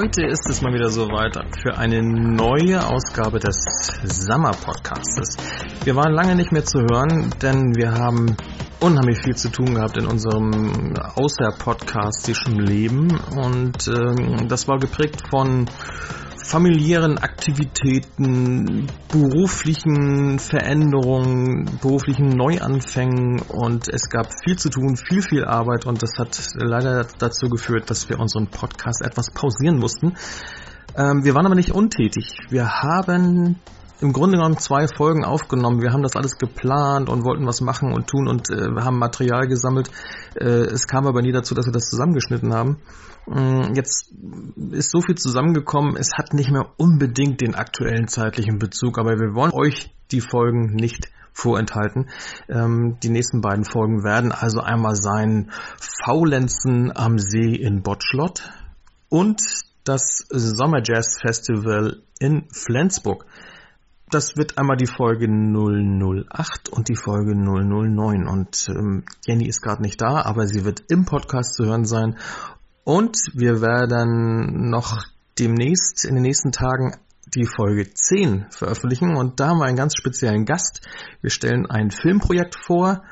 Heute ist es mal wieder soweit für eine neue Ausgabe des Summer Podcastes. Wir waren lange nicht mehr zu hören, denn wir haben unheimlich viel zu tun gehabt in unserem Außer-Podcast Leben und äh, das war geprägt von familiären Aktivitäten, beruflichen Veränderungen, beruflichen Neuanfängen und es gab viel zu tun, viel, viel Arbeit und das hat leider dazu geführt, dass wir unseren Podcast etwas pausieren mussten. Ähm, wir waren aber nicht untätig. Wir haben im Grunde genommen zwei Folgen aufgenommen. Wir haben das alles geplant und wollten was machen und tun und äh, haben Material gesammelt. Äh, es kam aber nie dazu, dass wir das zusammengeschnitten haben. Mm, jetzt ist so viel zusammengekommen, es hat nicht mehr unbedingt den aktuellen zeitlichen Bezug, aber wir wollen euch die Folgen nicht vorenthalten. Ähm, die nächsten beiden Folgen werden also einmal sein Faulenzen am See in Botschlott und das Sommer Jazz Festival in Flensburg. Das wird einmal die Folge 008 und die Folge 009. Und ähm, Jenny ist gerade nicht da, aber sie wird im Podcast zu hören sein. Und wir werden noch demnächst in den nächsten Tagen die Folge 10 veröffentlichen. Und da haben wir einen ganz speziellen Gast. Wir stellen ein Filmprojekt vor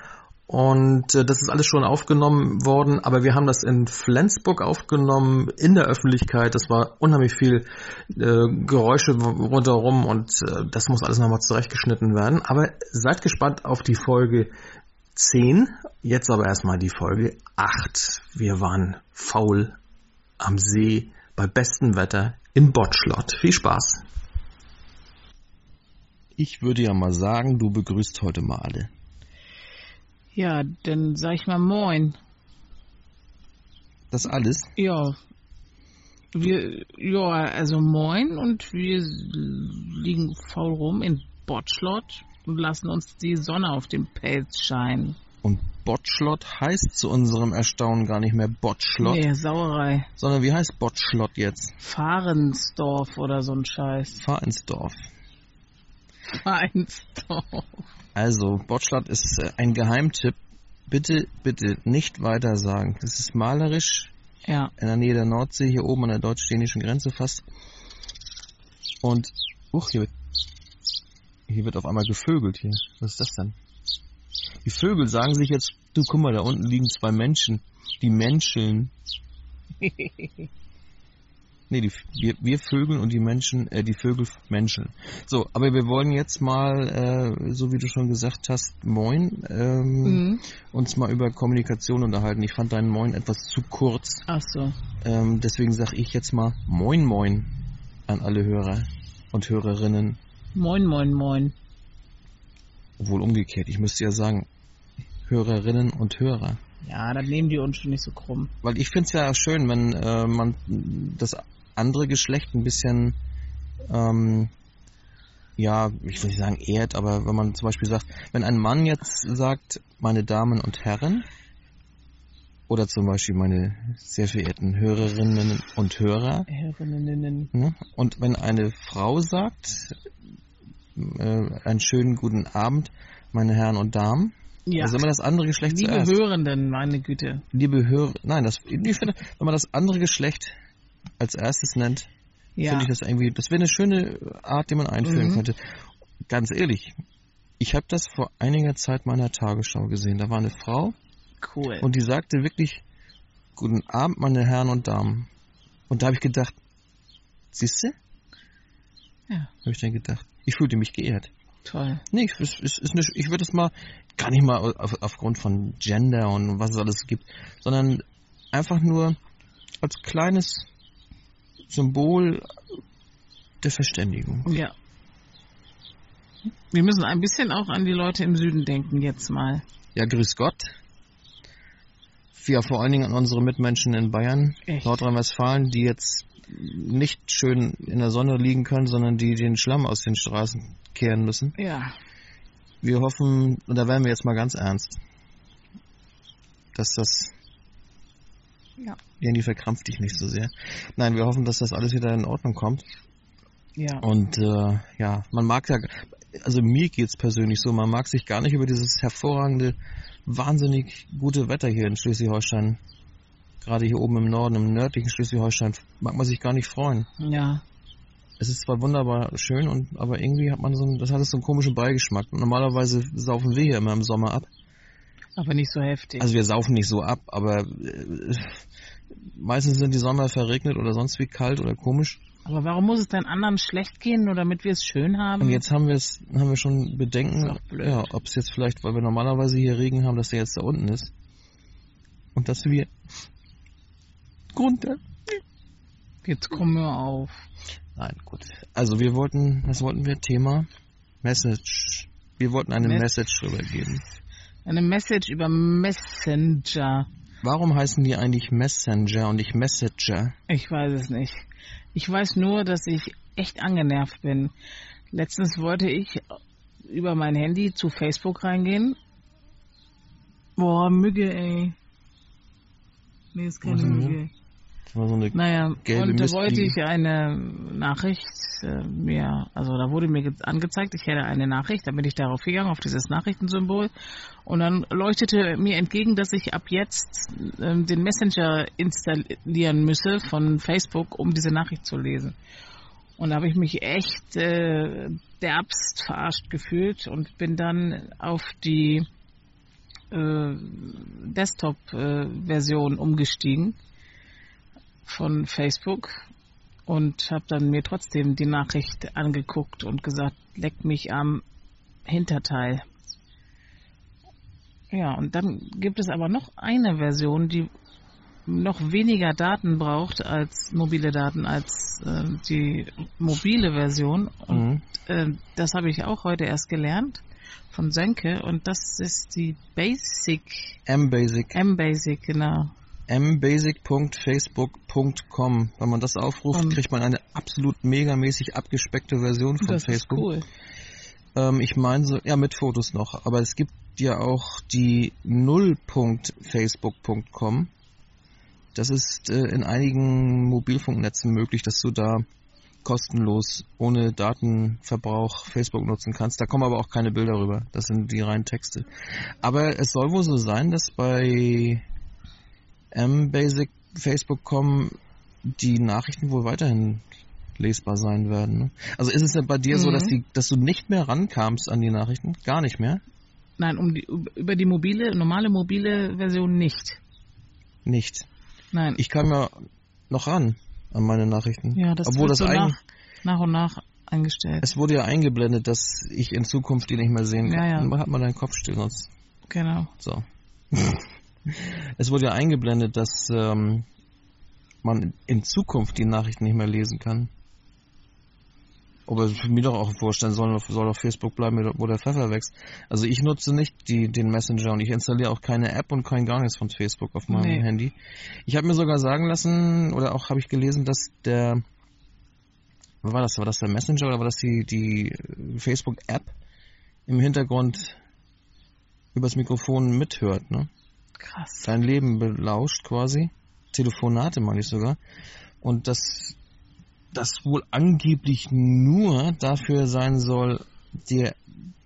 und äh, das ist alles schon aufgenommen worden, aber wir haben das in Flensburg aufgenommen, in der Öffentlichkeit. Das war unheimlich viel äh, Geräusche rundherum und äh, das muss alles nochmal zurechtgeschnitten werden. Aber seid gespannt auf die Folge 10. Jetzt aber erstmal die Folge 8. Wir waren faul am See bei bestem Wetter in Botschlott. Viel Spaß. Ich würde ja mal sagen, du begrüßt heute mal alle. Ja, dann sag ich mal Moin. Das alles? Ja. Wir, ja, also Moin und wir liegen faul rum in Botschlott und lassen uns die Sonne auf den Pelz scheinen. Und Botschlott heißt zu unserem Erstaunen gar nicht mehr Botschlott. Nee, Sauerei. Sondern wie heißt Botschlott jetzt? Fahrensdorf oder so ein Scheiß. Fahrensdorf. Fahrensdorf. Also, Botschlott ist äh, ein Geheimtipp. Bitte, bitte nicht weiter sagen. Das ist malerisch. Ja. In der Nähe der Nordsee, hier oben an der deutsch-dänischen Grenze fast. Und, uch, hier wird, hier wird auf einmal gevögelt hier. Was ist das denn? Die Vögel sagen sich jetzt, du guck mal, da unten liegen zwei Menschen. Die menscheln. Nee, die, wir, wir Vögel und die Menschen, äh, die Vögel menscheln. So, aber wir wollen jetzt mal, äh, so wie du schon gesagt hast, Moin, ähm, mhm. uns mal über Kommunikation unterhalten. Ich fand deinen Moin etwas zu kurz. Ach so. Ähm, deswegen sage ich jetzt mal Moin Moin an alle Hörer und Hörerinnen. Moin Moin Moin. Obwohl umgekehrt, ich müsste ja sagen, Hörerinnen und Hörer. Ja, dann nehmen die uns schon nicht so krumm. Weil ich finde es ja schön, wenn äh, man das andere Geschlecht ein bisschen, ähm, ja, ich will nicht sagen ehrt, aber wenn man zum Beispiel sagt, wenn ein Mann jetzt sagt, meine Damen und Herren, oder zum Beispiel meine sehr verehrten Hörerinnen und Hörer. Hörerinnen. Ne? Und wenn eine Frau sagt, äh, einen schönen guten Abend, meine Herren und Damen, ja. Also immer das andere Geschlecht Liebe zuerst. Liebe Hörenden, meine Güte. Liebe Hörer, nein, das, ich finde, wenn man das andere Geschlecht als erstes nennt, ja. finde ich das irgendwie, das wäre eine schöne Art, die man einführen mhm. könnte. Ganz ehrlich, ich habe das vor einiger Zeit meiner Tagesschau gesehen. Da war eine Frau. Cool. Und die sagte wirklich, guten Abend, meine Herren und Damen. Und da habe ich gedacht, siehst du? Ja. Habe ich dann gedacht. Ich fühlte mich geehrt. Toll. Nee, ich, ist, ist eine, ich würde es mal gar nicht mal auf, aufgrund von Gender und was es alles gibt, sondern einfach nur als kleines Symbol der Verständigung. Ja. Wir müssen ein bisschen auch an die Leute im Süden denken jetzt mal. Ja, grüß Gott. Ja, vor allen Dingen an unsere Mitmenschen in Bayern, Nordrhein-Westfalen, die jetzt nicht schön in der Sonne liegen können, sondern die den Schlamm aus den Straßen kehren müssen. Ja. Wir hoffen, und da werden wir jetzt mal ganz ernst, dass das ja. Jenny verkrampft dich nicht so sehr. Nein, wir hoffen, dass das alles wieder in Ordnung kommt. Ja. Und äh, ja, man mag ja, also mir geht's persönlich so, man mag sich gar nicht über dieses hervorragende, wahnsinnig gute Wetter hier in Schleswig-Holstein gerade hier oben im Norden, im nördlichen Schleswig-Holstein, mag man sich gar nicht freuen. Ja. Es ist zwar wunderbar schön, und aber irgendwie hat man so ein, das hat so einen komischen Beigeschmack. Normalerweise saufen wir hier immer im Sommer ab. Aber nicht so heftig. Also wir saufen nicht so ab, aber äh, meistens sind die Sommer verregnet oder sonst wie kalt oder komisch. Aber warum muss es denn anderen schlecht gehen, nur damit wir es schön haben? Und jetzt haben wir es, haben wir schon Bedenken, ja, ob es jetzt vielleicht, weil wir normalerweise hier Regen haben, dass der jetzt da unten ist. Und dass wir Grund Jetzt komm mir auf. Nein, gut. Also wir wollten, was wollten wir? Thema Message. Wir wollten eine Mess- Message rübergeben. Eine Message über Messenger. Warum heißen die eigentlich Messenger und nicht Messenger? Ich weiß es nicht. Ich weiß nur, dass ich echt angenervt bin. Letztens wollte ich über mein Handy zu Facebook reingehen. Boah, Mügge, ey. Nee, ist keine Mügge. Das war so eine Naja, Gelbe und da wollte ich eine Nachricht äh, mir, also da wurde mir ge- angezeigt, ich hätte eine Nachricht, dann bin ich darauf gegangen, auf dieses Nachrichtensymbol und dann leuchtete mir entgegen, dass ich ab jetzt ähm, den Messenger installieren müsse von Facebook, um diese Nachricht zu lesen. Und da habe ich mich echt äh, derbst verarscht gefühlt und bin dann auf die äh, Desktop-Version umgestiegen von Facebook und habe dann mir trotzdem die Nachricht angeguckt und gesagt, leck mich am Hinterteil. Ja, und dann gibt es aber noch eine Version, die noch weniger Daten braucht als mobile Daten als äh, die mobile Version. Und Mhm. äh, das habe ich auch heute erst gelernt von Sönke und das ist die Basic, mbasic. M-Basic, genau. mbasic.facebook.com. Wenn man das aufruft, Und- kriegt man eine absolut megamäßig abgespeckte Version von das Facebook. ist cool. Ähm, ich meine so, ja, mit Fotos noch. Aber es gibt ja auch die null.facebook.com. Das ist äh, in einigen Mobilfunknetzen möglich, dass du da kostenlos, ohne Datenverbrauch Facebook nutzen kannst. Da kommen aber auch keine Bilder rüber. Das sind die reinen Texte. Aber es soll wohl so sein, dass bei mbasic Facebook.com die Nachrichten wohl weiterhin lesbar sein werden. Ne? Also ist es denn bei dir so, Mhm. dass, die, dass du nicht mehr rankamst an die Nachrichten? Gar nicht mehr? Nein, um die, über die mobile, normale mobile Version nicht. Nicht. Nein. Ich kam ja noch ran an meine Nachrichten. ja, das Obwohl das so nach, nach und nach eingestellt. es wurde ja eingeblendet, dass ich in Zukunft die nicht mehr sehen kann. Ja, ja. Dann hat man deinen Kopf still, sonst genau. so. es wurde ja eingeblendet, dass ähm, man in Zukunft die Nachrichten nicht mehr lesen kann. Aber mich doch auch vorstellen soll, soll auf Facebook bleiben, wo der Pfeffer wächst. Also ich nutze nicht die, den Messenger und ich installiere auch keine App und kein gar nichts von Facebook auf meinem Nee. Handy. Ich habe mir sogar sagen lassen, oder auch habe ich gelesen, dass der, was war das, war das der Messenger oder war das die, die Facebook-App im Hintergrund übers Mikrofon mithört, ne? Krass. Dein Leben belauscht quasi. Telefonate meine ich sogar. Und das, das wohl angeblich nur dafür sein soll, dir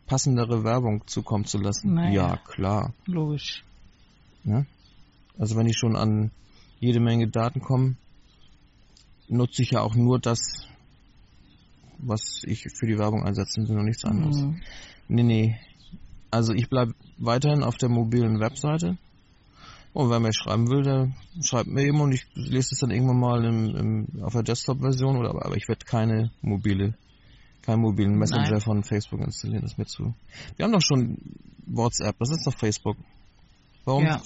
passendere Werbung zukommen zu lassen. Naja. Ja, klar. Logisch. Ne? Also wenn ich schon an jede Menge Daten komme, nutze ich ja auch nur das, was ich für die Werbung einsetzen will und nichts anderes. Mhm. Nee, nee. Also ich bleibe weiterhin auf der mobilen Webseite. Und wer mir schreiben will, der schreibt mir eben und ich lese es dann irgendwann mal im, im, auf der Desktop-Version oder aber ich werde keine mobile, keinen mobilen Messenger Nein. von Facebook installieren, das ist mir zu. Wir haben doch schon WhatsApp, das ist doch Facebook. Warum? Ja.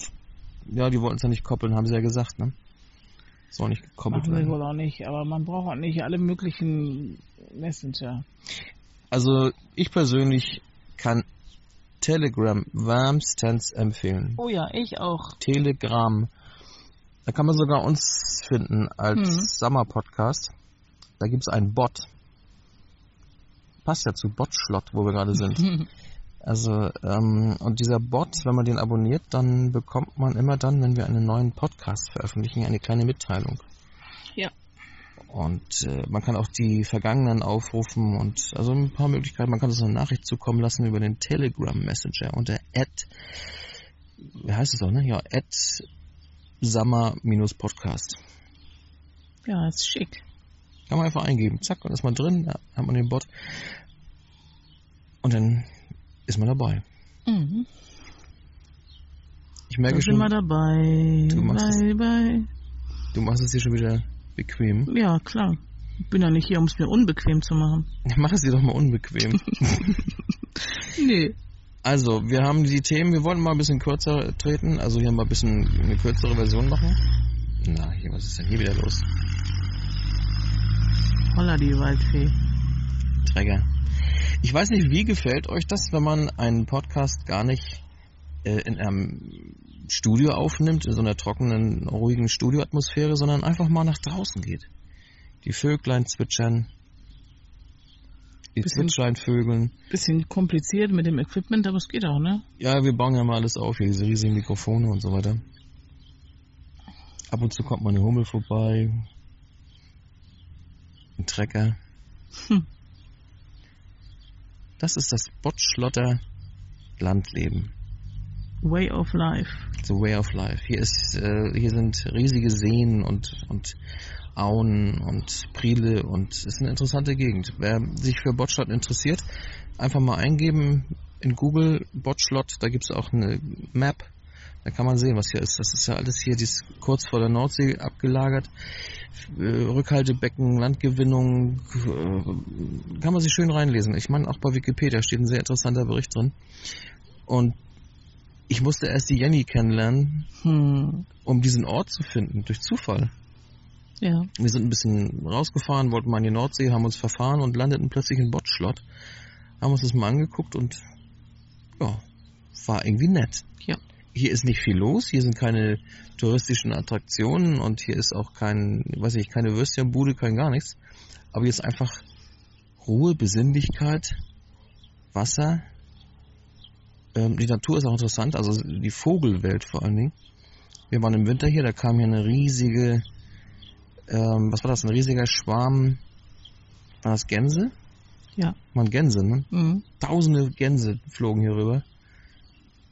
Ja, die wollten es ja nicht koppeln, haben sie ja gesagt, ne? Soll nicht gekoppelt Machen wir werden. wohl auch nicht, aber man braucht auch nicht alle möglichen Messenger. Also ich persönlich kann Telegram wärmstens empfehlen. Oh ja, ich auch. Telegram. Da kann man sogar uns finden als Mhm. Summer Podcast. Da gibt's einen Bot. Passt ja zu Botschlott, wo wir gerade sind. Also, ähm, und dieser Bot, wenn man den abonniert, dann bekommt man immer dann, wenn wir einen neuen Podcast veröffentlichen, eine kleine Mitteilung. Ja. Und äh, man kann auch die vergangenen aufrufen und also ein paar Möglichkeiten. Man kann uns eine Nachricht zukommen lassen über den Telegram Messenger unter at, wie heißt es auch, ne? Ja, at Summer-Podcast. Ja, ist schick. Kann man einfach eingeben. Zack, dann ist man drin, ja, hat man den Bot. Und dann ist man dabei. Mhm. Ich merke Da sind schon, wir dabei. Du machst es- bye, bye. du machst es dir schon wieder bequem. Ja, klar. Ich bin ja nicht hier, um es mir unbequem zu machen. Mach es dir doch mal unbequem. Nee. Also, wir haben die Themen, wir wollten mal ein bisschen kürzer treten, also hier mal ein bisschen eine kürzere Version machen. Na, hier, was ist denn hier wieder los? Holla, die Waldfee. Träger. Ich weiß nicht, wie gefällt euch das, wenn man einen Podcast gar nicht äh, in einem Studio aufnimmt, in so einer trockenen, ruhigen Studioatmosphäre, sondern einfach mal nach draußen geht. Die Vöglein zwitschern, die Bisschen- Zwitschlein vögeln. Bisschen kompliziert mit dem Equipment, aber es geht auch, ne? Ja, wir bauen ja mal alles auf, hier diese riesigen Mikrofone und so weiter. Ab und zu kommt mal eine Hummel vorbei. Ein Trecker. Hm. Das ist das Botschlotter Landleben. Way of Life. The way of life. Hier ist, äh, hier sind riesige Seen und, und Auen und Priele und es ist eine interessante Gegend. Wer sich für Botschlott interessiert, einfach mal eingeben in Google Botschlott, da gibt's auch eine Map. Da kann man sehen, was hier ist. Das ist ja alles hier dies kurz vor der Nordsee abgelagert. Äh, Rückhaltebecken, Landgewinnung, äh, kann man sich schön reinlesen. Ich meine, auch bei Wikipedia steht ein sehr interessanter Bericht drin. Und ich musste erst die Jenny kennenlernen, Hm. um diesen Ort zu finden, durch Zufall. Ja. Wir sind ein bisschen rausgefahren, wollten mal in die Nordsee, haben uns verfahren und landeten plötzlich in Botschlott. Haben uns das mal angeguckt und ja, war irgendwie nett. Ja. Hier ist nicht viel los, hier sind keine touristischen Attraktionen und hier ist auch kein, weiß ich, keine Würstchenbude, kein gar nichts. Aber hier ist einfach Ruhe, Besinnlichkeit, Wasser. Ähm, die Natur ist auch interessant, also die Vogelwelt vor allen Dingen. Wir waren im Winter hier, da kam hier eine riesige, ähm, was war das, ein riesiger Schwarm, war das Gänse? Ja. Waren Gänse, ne? Mhm. Tausende Gänse flogen hier rüber.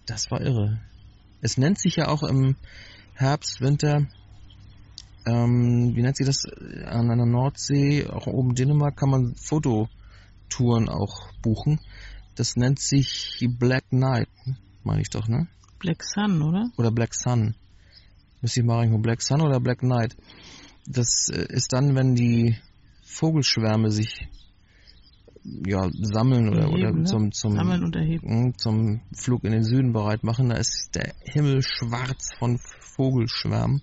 Das war irre. Es nennt sich ja auch im Herbst, Winter, ähm, wie nennt sich das, an einer Nordsee, auch oben Dänemark, kann man Fototouren auch buchen. Das nennt sich Black Night, meine ich doch, ne? Black Sun, oder? Oder Black Sun. Müsste ich mal reingucken, Black Sun oder Black Night. Das äh, ist dann, wenn die Vogelschwärme sich ja, sammeln oder, Erheben, oder ne? zum, zum, Sammeln. Mm, zum Flug in den Süden bereit machen. Da ist der Himmel schwarz von Vogelschwärmen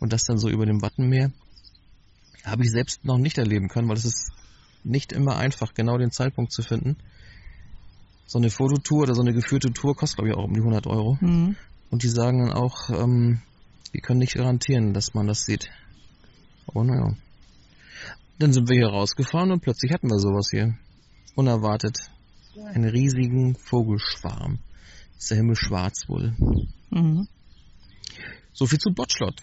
und das dann so über dem Wattenmeer. Habe ich selbst noch nicht erleben können, weil es ist nicht immer einfach, genau den Zeitpunkt zu finden. So eine Fototour oder so eine geführte Tour kostet, glaube ich, auch um die 100 Euro. Mhm. Und die sagen dann auch, ähm, die können nicht garantieren, dass man das sieht. Aber naja. Dann sind wir hier rausgefahren und plötzlich hatten wir sowas hier. Unerwartet. Einen riesigen Vogelschwarm. Ist der Himmel schwarz wohl. Mhm. So viel zu Botschlott.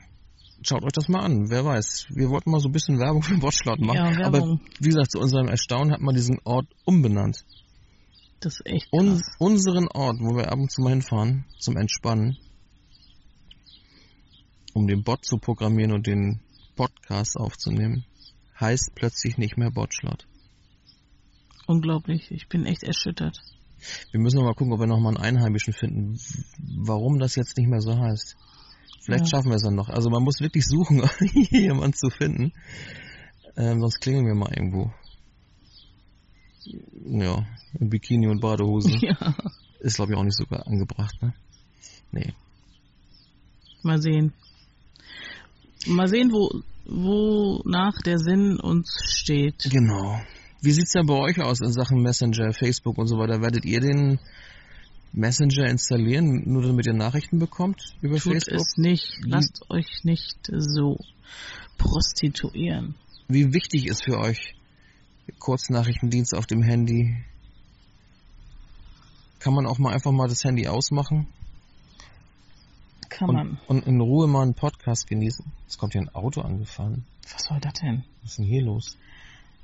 Schaut euch das mal an. Wer weiß. Wir wollten mal so ein bisschen Werbung für Botschlott machen. Ja, aber wie gesagt, zu unserem Erstaunen hat man diesen Ort umbenannt. Das ist echt Un krass. unseren Ort, wo wir ab und zu mal hinfahren, zum Entspannen, um den Bot zu programmieren und den Podcast aufzunehmen, heißt plötzlich nicht mehr Botschlott. Unglaublich. Ich bin echt erschüttert. Wir müssen noch mal gucken, ob wir noch mal einen Einheimischen finden, warum das jetzt nicht mehr so heißt. Vielleicht Ja. schaffen wir es dann noch. Also man muss wirklich suchen, jemanden zu finden. Ähm, sonst klingeln wir mal irgendwo. Ja, im Bikini und Badehose. Ja. Ist, glaube ich, auch nicht so angebracht, ne? Nee. Mal sehen. Mal sehen, wo, wonach der Sinn uns steht. Genau. Wie sieht's denn bei euch aus in Sachen Messenger, Facebook und so weiter? Werdet ihr den Messenger installieren, nur damit ihr Nachrichten bekommt über Tut Facebook? es nicht. Lasst euch nicht so prostituieren. Wie wichtig ist für euch Kurznachrichtendienst auf dem Handy? Kann man auch mal einfach mal das Handy ausmachen Kann und, man. und in Ruhe mal einen Podcast genießen? Es kommt hier ein Auto angefahren. Was soll das denn? Was ist denn hier los?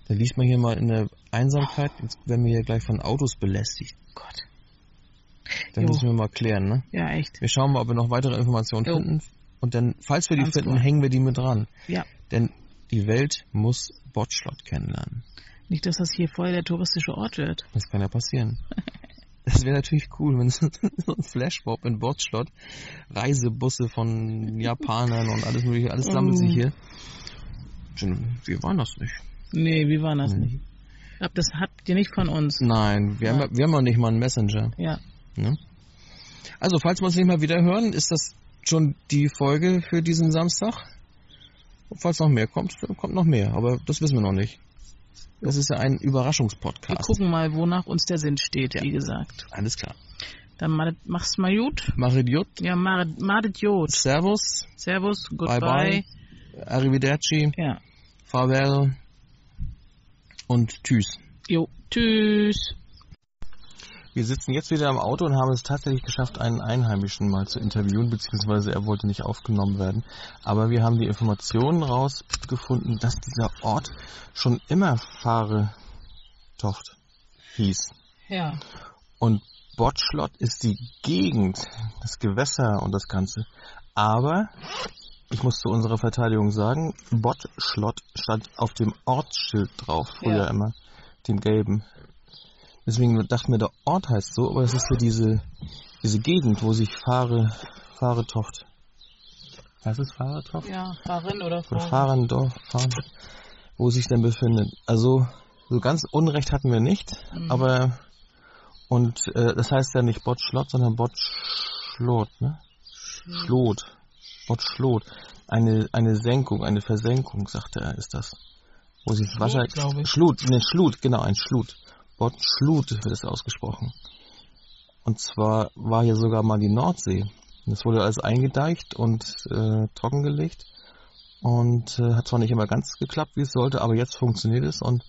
Da liegt man hier mal in der Einsamkeit. Jetzt werden wir hier gleich von Autos belästigt. Gott. Dann Jo. müssen wir mal klären, ne? Ja, echt. Wir schauen mal, ob wir noch weitere Informationen Jo. finden. Und dann, falls wir die Ganz finden, klar. hängen wir die mit dran. Ja. Denn die Welt muss Botschlott kennenlernen. Nicht, dass das hier voll der touristische Ort wird. Das kann ja passieren. Das wäre natürlich cool, wenn so ein Flashmob in Botschlott, Reisebusse von Japanern und alles mögliche, alles sammelt Mm. sich hier. Schon, Wir waren das nicht. Nee, wie war das Nee. nicht? Ab das habt ihr nicht von uns. Nein, wir, Ja. haben, wir haben noch nicht mal einen Messenger. Ja. Ne? Also, falls wir uns nicht mal wieder hören, ist das schon die Folge für diesen Samstag. Und falls noch mehr kommt, dann kommt noch mehr. Aber das wissen wir noch nicht. Das ist ja ein Wir Überraschungspodcast. gucken mal, wonach uns der Sinn steht, wie gesagt. Alles klar. Dann mach's mal gut. Mach Idiot. Ja, madet Jod. Servus. Servus, goodbye. Bye bye. Arrivederci. Ja. Farewell. Und tschüss. Jo, tschüss. Wir sitzen jetzt wieder im Auto und haben es tatsächlich geschafft, einen Einheimischen mal zu interviewen, beziehungsweise er wollte nicht aufgenommen werden. Aber wir haben die Informationen rausgefunden, dass dieser Ort schon immer Fahretoft hieß. Ja. Und Botschlott ist die Gegend, das Gewässer und das Ganze. Aber ich muss zu unserer Verteidigung sagen, Botschlott stand auf dem Ortsschild drauf, früher Ja. immer, dem gelben. Deswegen dachten wir, der Ort heißt so, aber es ist ja diese, diese Gegend, wo sich Fahre, Fahretoft. Heißt es Fahretoft? Ja, Fahrerin oder Oder Frau. Fahrendorf, Fahren, wo sich denn befindet. Also, so ganz Unrecht hatten wir nicht, Mhm. aber, und äh, das heißt ja nicht Botschlott, sondern Botschlot, ne? Schlot. Botschlot. Eine, eine Senkung, eine Versenkung, sagte er, ist das. Wo sich Schlut, Wasser... Schlut, ne, Schlut, genau, ein Schlut. Botschlut wird es ausgesprochen. Und zwar war hier sogar mal die Nordsee. Das wurde alles eingedeicht und äh, trockengelegt. Und äh, hat zwar nicht immer ganz geklappt, wie es sollte, aber jetzt funktioniert es und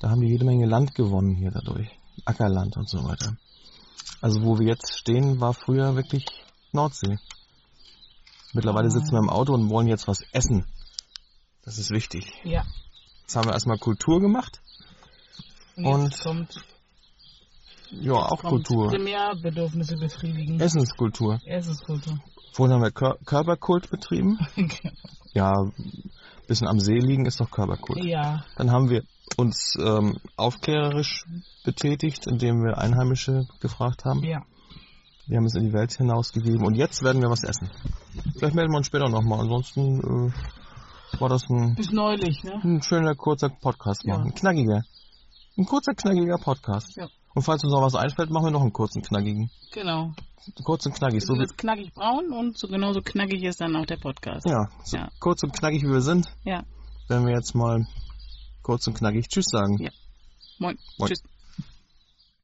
da haben wir jede Menge Land gewonnen hier dadurch. Ackerland und so weiter. Also wo wir jetzt stehen, war früher wirklich Nordsee. Mittlerweile sitzen wir im Auto und wollen jetzt was essen. Das ist wichtig. Ja. Jetzt haben wir erstmal Kultur gemacht. Und, Und- kommt, Ja, auch kommt Kultur. Primärbedürfnisse befriedigen. Essenskultur. Essenskultur. Vorhin haben wir Kör Körperkult betrieben. Ja, bisschen am See liegen ist doch Körperkult. ja. Dann haben wir uns ähm, aufklärerisch betätigt, indem wir Einheimische gefragt haben. Ja. Wir haben es in die Welt hinausgegeben und jetzt werden wir was essen. Vielleicht melden wir uns später nochmal. Ansonsten äh, war das ein, Bis neulich, ne? ein schöner, kurzer Podcast Ja. machen. Ein knackiger. Ein kurzer, knackiger Podcast. Ja. Und falls uns noch was einfällt, machen wir noch einen kurzen, knackigen. Genau. Kurz und knackig. So jetzt knackig braun und so genauso knackig ist dann auch der Podcast. ja, so Ja. kurz und knackig wie wir sind, Ja. werden wir jetzt mal kurz und knackig Tschüss sagen. Ja. Moin. Moin. Tschüss.